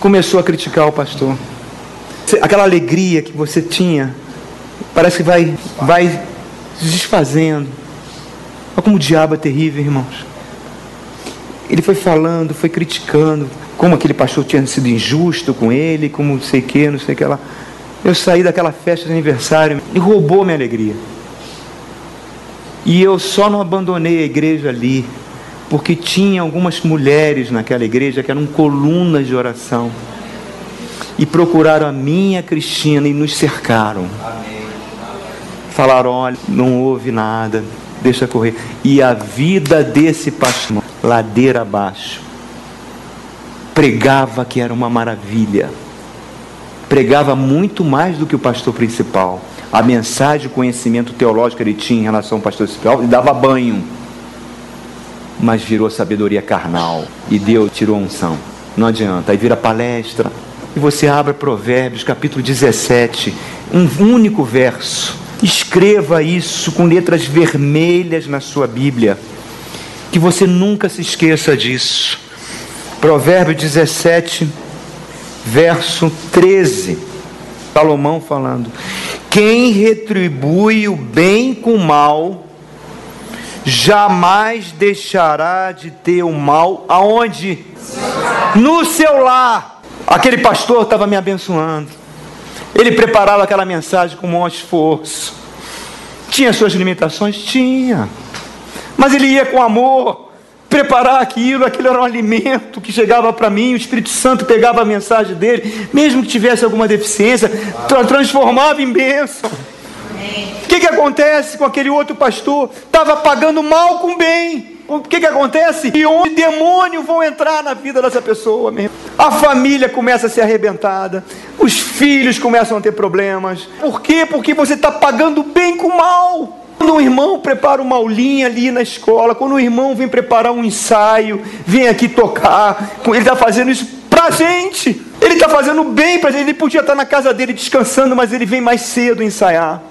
Começou a criticar o pastor. Aquela alegria que você tinha, parece que vai, vai se desfazendo. Olha como o diabo é terrível, irmãos. Ele foi falando, foi criticando, como aquele pastor tinha sido injusto com ele, como não sei o que, não sei o que lá. Eu saí daquela festa de aniversário e roubou minha alegria. E eu só não abandonei a igreja ali, porque tinha algumas mulheres naquela igreja que eram colunas de oração. E procuraram a minha Cristina e nos cercaram. Falaram: olha, não houve nada, deixa correr. E a vida desse pastor, ladeira abaixo, pregava que era uma maravilha pregava muito mais do que o pastor principal. A mensagem, o conhecimento teológico que ele tinha em relação ao pastor principal, ele dava banho. Mas virou sabedoria carnal. E Deus tirou a unção. Não adianta. Aí vira palestra. E você abre Provérbios, capítulo 17, um único verso. Escreva isso com letras vermelhas na sua Bíblia. Que você nunca se esqueça disso. Provérbios 17, verso 13. Salomão falando: Quem retribui o bem com o mal, jamais deixará de ter o mal aonde? No seu lar. Aquele pastor estava me abençoando. Ele preparava aquela mensagem com o maior esforço. Tinha suas limitações? Tinha. Mas ele ia com amor preparar aquilo, aquilo era um alimento que chegava para mim, o Espírito Santo pegava a mensagem dele, mesmo que tivesse alguma deficiência, tra transformava em bênção. O que, que acontece com aquele outro pastor? Estava pagando mal com bem. O que, que acontece? E onde demônios vão entrar na vida dessa pessoa mesmo? A família começa a ser arrebentada, os filhos começam a ter problemas. Por quê? Porque você está pagando bem com mal. Quando um irmão prepara uma aulinha ali na escola, quando um irmão vem preparar um ensaio, vem aqui tocar, ele está fazendo isso para a gente. Ele está fazendo bem para a gente. Ele podia estar na casa dele descansando, mas ele vem mais cedo ensaiar.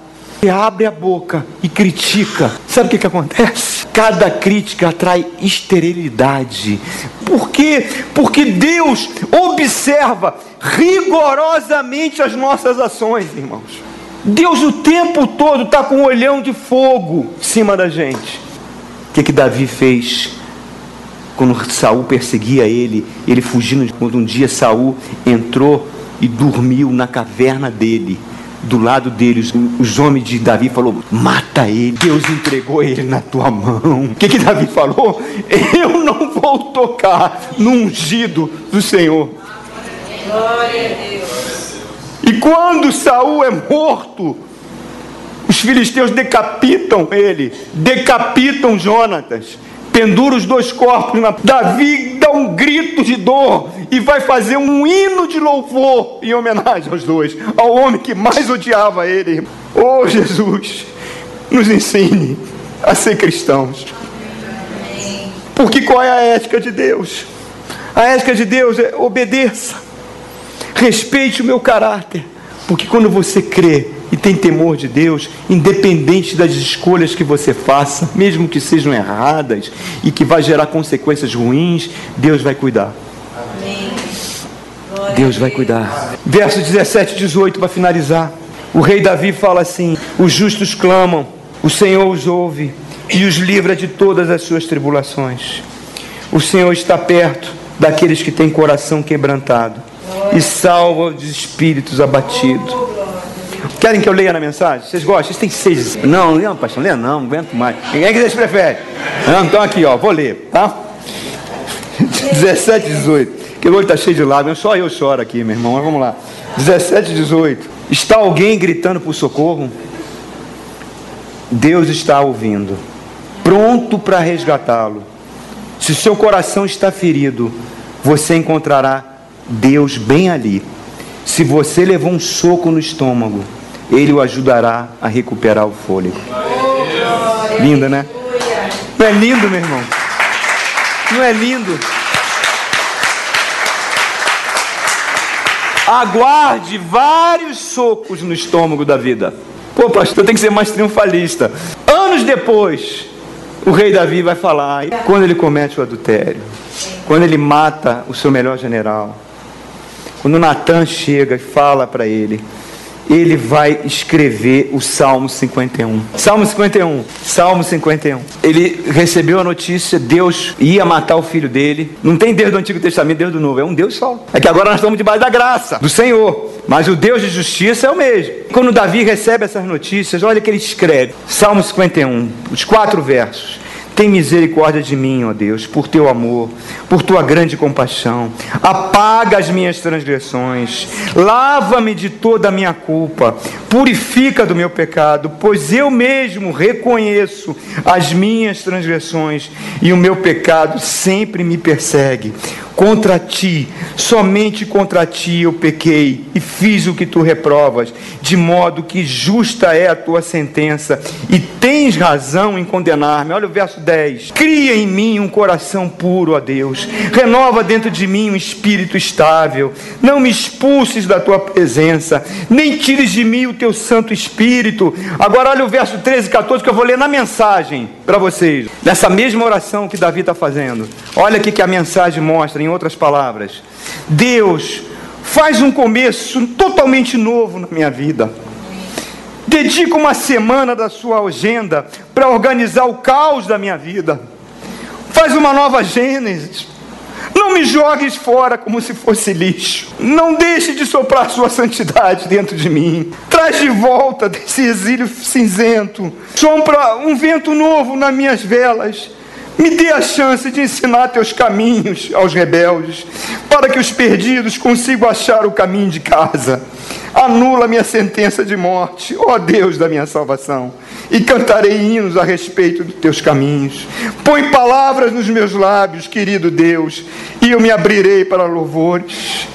Ele abre a boca e critica. Sabe o que, que acontece? Cada crítica atrai esterilidade. Por quê? Porque Deus observa rigorosamente as nossas ações, irmãos. Deus o tempo todo está com um olhão de fogo em cima da gente. O que, que Davi fez? Quando Saul perseguia ele, ele fugindo, quando um dia Saul entrou e dormiu na caverna dele, do lado dele, os, os homens de Davi falou: mata ele, Deus entregou ele na tua mão. O que, que Davi falou? <laughs> Eu não vou tocar no ungido do Senhor. Glória a Deus. E quando Saul é morto, os filisteus decapitam ele, decapitam Jonatas, pendura os dois corpos. Na... Davi dá um grito de dor e vai fazer um hino de louvor em homenagem aos dois, ao homem que mais odiava ele. Oh Jesus, nos ensine a ser cristãos. Porque qual é a ética de Deus? A ética de Deus é obedeça respeite o meu caráter. Porque quando você crê e tem temor de Deus, independente das escolhas que você faça, mesmo que sejam erradas e que vai gerar consequências ruins, Deus vai cuidar. Amém. Deus vai cuidar. Verso 17 e 18 para finalizar. O rei Davi fala assim: Os justos clamam, o Senhor os ouve e os livra de todas as suas tribulações. O Senhor está perto daqueles que têm coração quebrantado e salva os espíritos abatidos. Querem que eu leia na mensagem? Vocês gostam? Vocês têm seis. Não, não, pastor, leia não, não aguento mais. Quem é que vocês preferem? Não, então aqui, ó, vou ler, tá? <laughs> 17, 18. Que olho está cheio de lágrimas, só eu choro aqui, meu irmão. Mas vamos lá. 17, 18. Está alguém gritando por socorro? Deus está ouvindo, pronto para resgatá-lo. Se seu coração está ferido, você encontrará Deus bem ali. Se você levou um soco no estômago, Ele o ajudará a recuperar o fôlego. Linda, né? Não é lindo, meu irmão? Não é lindo? aguarde vários socos no estômago da vida. Pô, pastor, tem que ser mais triunfalista. Anos depois, o rei Davi vai falar quando ele comete o adultério, quando ele mata o seu melhor general, quando Natan chega e fala para ele, ele vai escrever o Salmo 51. Salmo 51. Salmo 51. Ele recebeu a notícia, Deus ia matar o filho dele. Não tem Deus do Antigo Testamento, Deus do Novo, é um Deus só. É que agora nós estamos debaixo da graça do Senhor. Mas o Deus de justiça é o mesmo. Quando Davi recebe essas notícias, olha que ele escreve. Salmo 51, os quatro versos. Tem misericórdia de mim, ó Deus, por teu amor, por tua grande compaixão. Apaga as minhas transgressões, lava-me de toda a minha culpa, purifica do meu pecado, pois eu mesmo reconheço as minhas transgressões e o meu pecado sempre me persegue. Contra ti, somente contra ti eu pequei e fiz o que tu reprovas, de modo que justa é a tua sentença e tens razão em condenar-me. Olha o verso 10. Cria em mim um coração puro, ó Deus. Renova dentro de mim um espírito estável. Não me expulses da tua presença, nem tires de mim o teu Santo Espírito. Agora olha o verso 13 e 14 que eu vou ler na mensagem para vocês. Nessa mesma oração que Davi está fazendo. Olha aqui que a mensagem mostra em outras palavras, Deus faz um começo totalmente novo na minha vida. Dedica uma semana da sua agenda para organizar o caos da minha vida. Faz uma nova Gênesis. Não me jogues fora como se fosse lixo. Não deixe de soprar sua santidade dentro de mim. Traz de volta desse exílio cinzento. Sombra um vento novo nas minhas velas me dê a chance de ensinar teus caminhos aos rebeldes, para que os perdidos consigam achar o caminho de casa. Anula minha sentença de morte, ó Deus da minha salvação, e cantarei hinos a respeito dos teus caminhos. Põe palavras nos meus lábios, querido Deus, e eu me abrirei para louvores.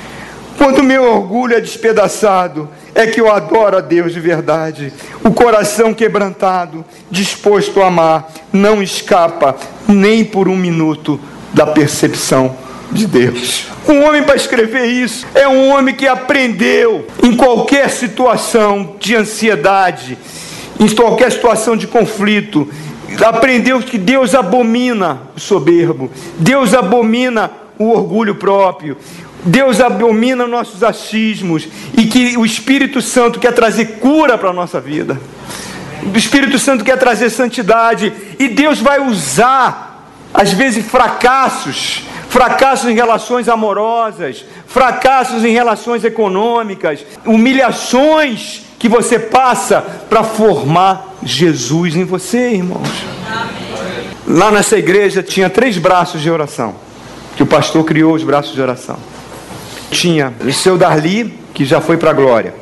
Quando meu orgulho é despedaçado, é que eu adoro a Deus de verdade. O coração quebrantado, disposto a amar, não escapa nem por um minuto da percepção de Deus. Um homem para escrever isso é um homem que aprendeu em qualquer situação de ansiedade, em qualquer situação de conflito, aprendeu que Deus abomina o soberbo, Deus abomina o orgulho próprio, Deus abomina nossos achismos e que o Espírito Santo quer trazer cura para a nossa vida. O Espírito Santo quer trazer santidade e Deus vai usar, às vezes, fracassos fracassos em relações amorosas, fracassos em relações econômicas, humilhações que você passa para formar Jesus em você, irmãos. Lá nessa igreja tinha três braços de oração, que o pastor criou os braços de oração. Tinha o seu Darli, que já foi para a glória,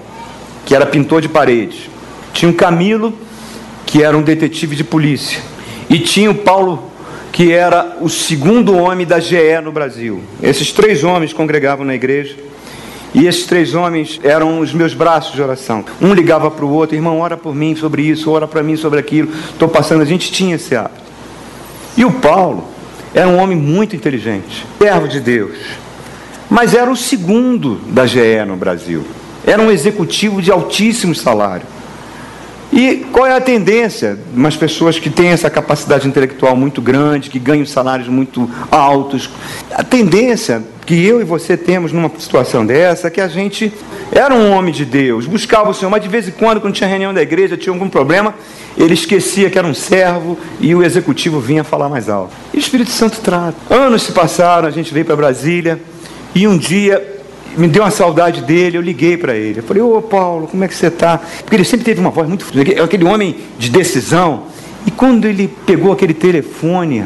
que era pintor de paredes. Tinha o Camilo, que era um detetive de polícia. E tinha o Paulo, que era o segundo homem da GE no Brasil. Esses três homens congregavam na igreja. E esses três homens eram os meus braços de oração. Um ligava para o outro, irmão, ora por mim sobre isso, ora para mim sobre aquilo. Estou passando, a gente tinha esse hábito. E o Paulo era um homem muito inteligente, servo de Deus mas era o segundo da GE no Brasil. Era um executivo de altíssimo salário. E qual é a tendência? Umas pessoas que têm essa capacidade intelectual muito grande, que ganham salários muito altos. A tendência que eu e você temos numa situação dessa é que a gente era um homem de Deus, buscava o Senhor, mas de vez em quando, quando tinha reunião da igreja, tinha algum problema, ele esquecia que era um servo e o executivo vinha falar mais alto. E o Espírito Santo trata. Anos se passaram, a gente veio para Brasília. E um dia me deu uma saudade dele, eu liguei para ele. Eu falei, ô Paulo, como é que você está? Porque ele sempre teve uma voz muito. aquele homem de decisão. E quando ele pegou aquele telefone,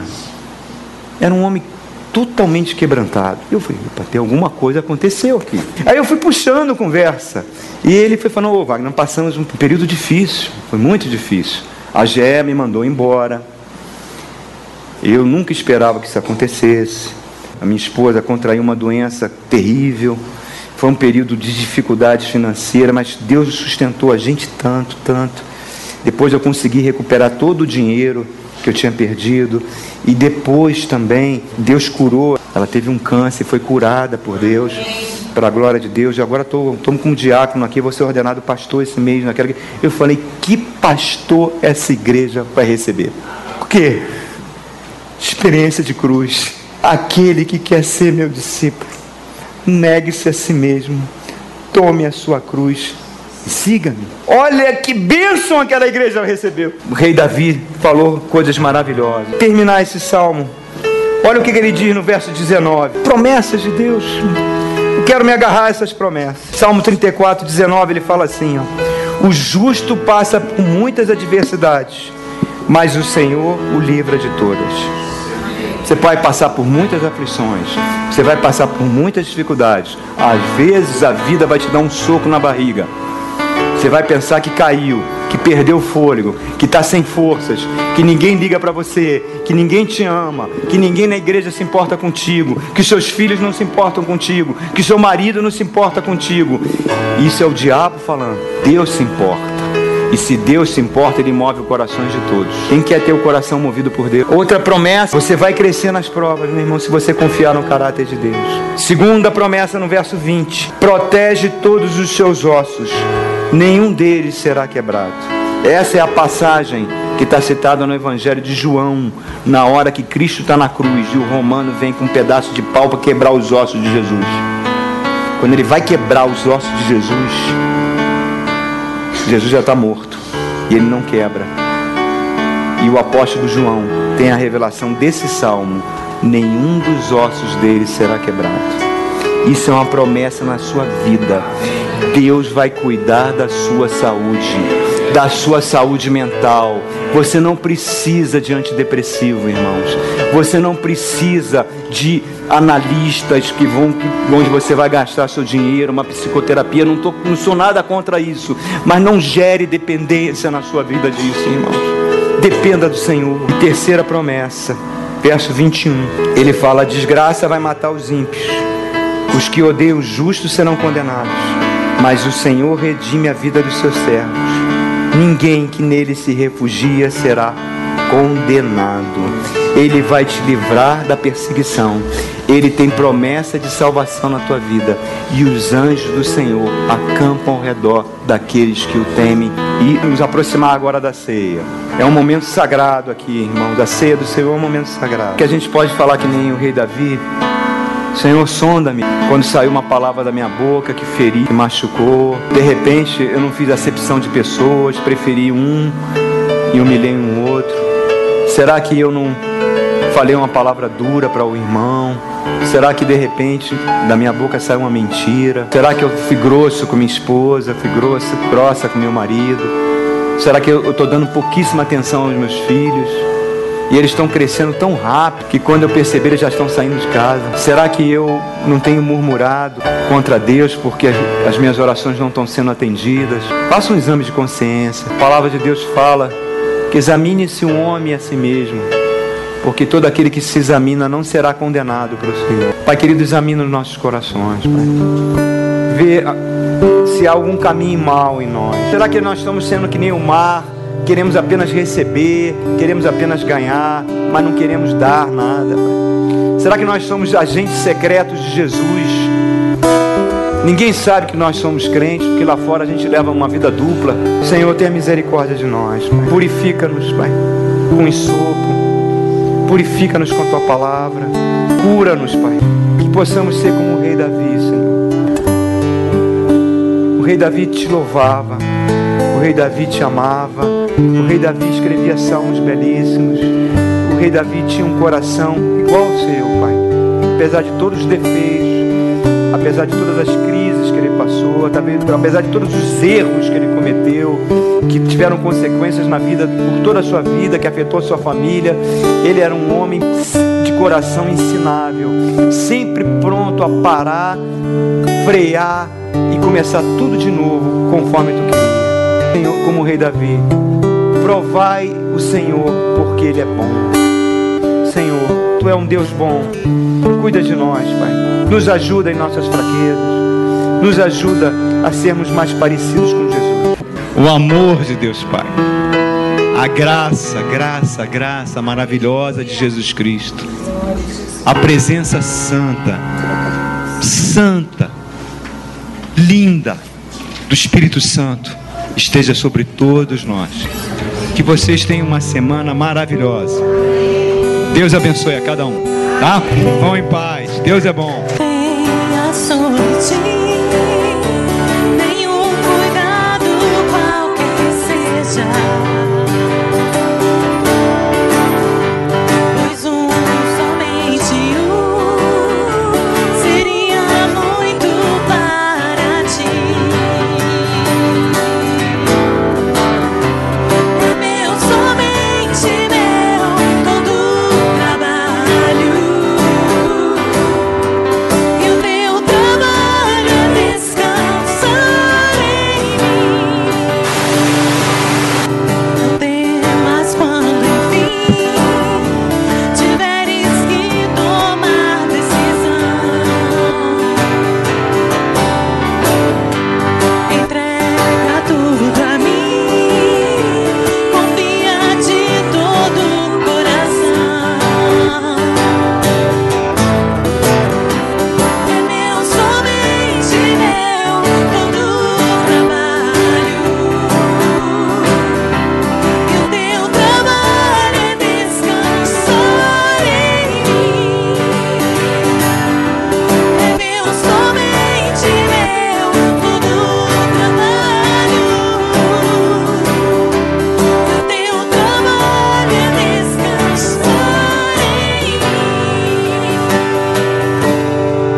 era um homem totalmente quebrantado. Eu falei, para ter alguma coisa aconteceu aqui. Aí eu fui puxando conversa. E ele foi falando, ô Wagner, passamos um período difícil, foi muito difícil. A GE me mandou embora. Eu nunca esperava que isso acontecesse. A minha esposa contraiu uma doença terrível. Foi um período de dificuldade financeira, mas Deus sustentou a gente tanto, tanto. Depois eu consegui recuperar todo o dinheiro que eu tinha perdido. E depois também Deus curou. Ela teve um câncer, foi curada por Deus. para a glória de Deus, e agora estou como diácono aqui, vou ser ordenado pastor esse mês, naquela. Eu falei, que pastor essa igreja vai receber? O quê? Experiência de cruz. Aquele que quer ser meu discípulo, negue-se a si mesmo, tome a sua cruz e siga-me. Olha que bênção aquela igreja recebeu. O rei Davi falou coisas maravilhosas. Terminar esse salmo. Olha o que ele diz no verso 19: promessas de Deus. Eu quero me agarrar a essas promessas. Salmo 34, 19, ele fala assim: ó, O justo passa por muitas adversidades, mas o Senhor o livra de todas. Você vai passar por muitas aflições, você vai passar por muitas dificuldades. Às vezes a vida vai te dar um soco na barriga. Você vai pensar que caiu, que perdeu o fôlego, que está sem forças, que ninguém liga para você, que ninguém te ama, que ninguém na igreja se importa contigo, que seus filhos não se importam contigo, que seu marido não se importa contigo. Isso é o diabo falando. Deus se importa. E se Deus se importa, Ele move os corações de todos. Quem quer ter o coração movido por Deus? Outra promessa, você vai crescer nas provas, meu irmão, se você confiar no caráter de Deus. Segunda promessa no verso 20: protege todos os seus ossos, nenhum deles será quebrado. Essa é a passagem que está citada no Evangelho de João, na hora que Cristo está na cruz e o romano vem com um pedaço de pau para quebrar os ossos de Jesus. Quando ele vai quebrar os ossos de Jesus, Jesus já está morto e ele não quebra. E o apóstolo João tem a revelação desse salmo: nenhum dos ossos dele será quebrado. Isso é uma promessa na sua vida. Deus vai cuidar da sua saúde, da sua saúde mental. Você não precisa de antidepressivo, irmãos. Você não precisa de analistas que vão onde você vai gastar seu dinheiro, uma psicoterapia. Não, tô, não sou nada contra isso, mas não gere dependência na sua vida disso, irmãos. Dependa do Senhor. E terceira promessa, verso 21. Ele fala: a desgraça vai matar os ímpios. Os que odeiam os justos serão condenados, mas o Senhor redime a vida dos seus servos. Ninguém que nele se refugia será condenado. Ele vai te livrar da perseguição. Ele tem promessa de salvação na tua vida. E os anjos do Senhor acampam ao redor daqueles que o temem. E nos aproximar agora da ceia. É um momento sagrado aqui, irmão. Da ceia do Senhor é um momento sagrado. Que a gente pode falar que nem o rei Davi. Senhor, sonda-me. Quando saiu uma palavra da minha boca que feri, que machucou. De repente, eu não fiz acepção de pessoas, preferi um e humilhei um outro. Será que eu não falei uma palavra dura para o irmão? Será que de repente da minha boca saiu uma mentira? Será que eu fui grosso com minha esposa? Fui grossa, grossa com meu marido? Será que eu estou dando pouquíssima atenção aos meus filhos? E eles estão crescendo tão rápido que quando eu perceber eles já estão saindo de casa. Será que eu não tenho murmurado contra Deus porque as minhas orações não estão sendo atendidas? Faça um exame de consciência. A palavra de Deus fala que examine-se um homem a si mesmo porque todo aquele que se examina não será condenado pelo Senhor. Pai querido, examina os nossos corações, Pai. Vê ah, se há algum caminho mal em nós. Será que nós estamos sendo que nem o mar? Queremos apenas receber, queremos apenas ganhar, mas não queremos dar nada, Pai. Será que nós somos agentes secretos de Jesus? Ninguém sabe que nós somos crentes, porque lá fora a gente leva uma vida dupla. Senhor, tenha misericórdia de nós. Purifica-nos, Pai, com ensopo Purifica-nos com a tua palavra. Cura-nos, Pai. Que possamos ser como o rei Davi, Senhor. O rei Davi te louvava. O rei Davi te amava. O rei Davi escrevia salmos belíssimos. O rei Davi tinha um coração igual ao seu, Pai. Apesar de todos os defeitos, apesar de todas as crises que ele passou, apesar de todos os erros que ele cometeu, que tiveram consequências na vida, por toda a sua vida, que afetou a sua família, ele era um homem de coração ensinável, sempre pronto a parar, frear e começar tudo de novo, conforme tu queria. Senhor, como o rei Davi, provai o Senhor, porque ele é bom. Senhor, tu é um Deus bom. Cuida de nós, Pai. Nos ajuda em nossas fraquezas. Nos ajuda a sermos mais parecidos com Jesus. O amor de Deus Pai. A graça, graça, graça maravilhosa de Jesus Cristo. A presença santa, santa linda do Espírito Santo esteja sobre todos nós. Que vocês tenham uma semana maravilhosa. Deus abençoe a cada um, tá? Vão em paz. Deus é bom.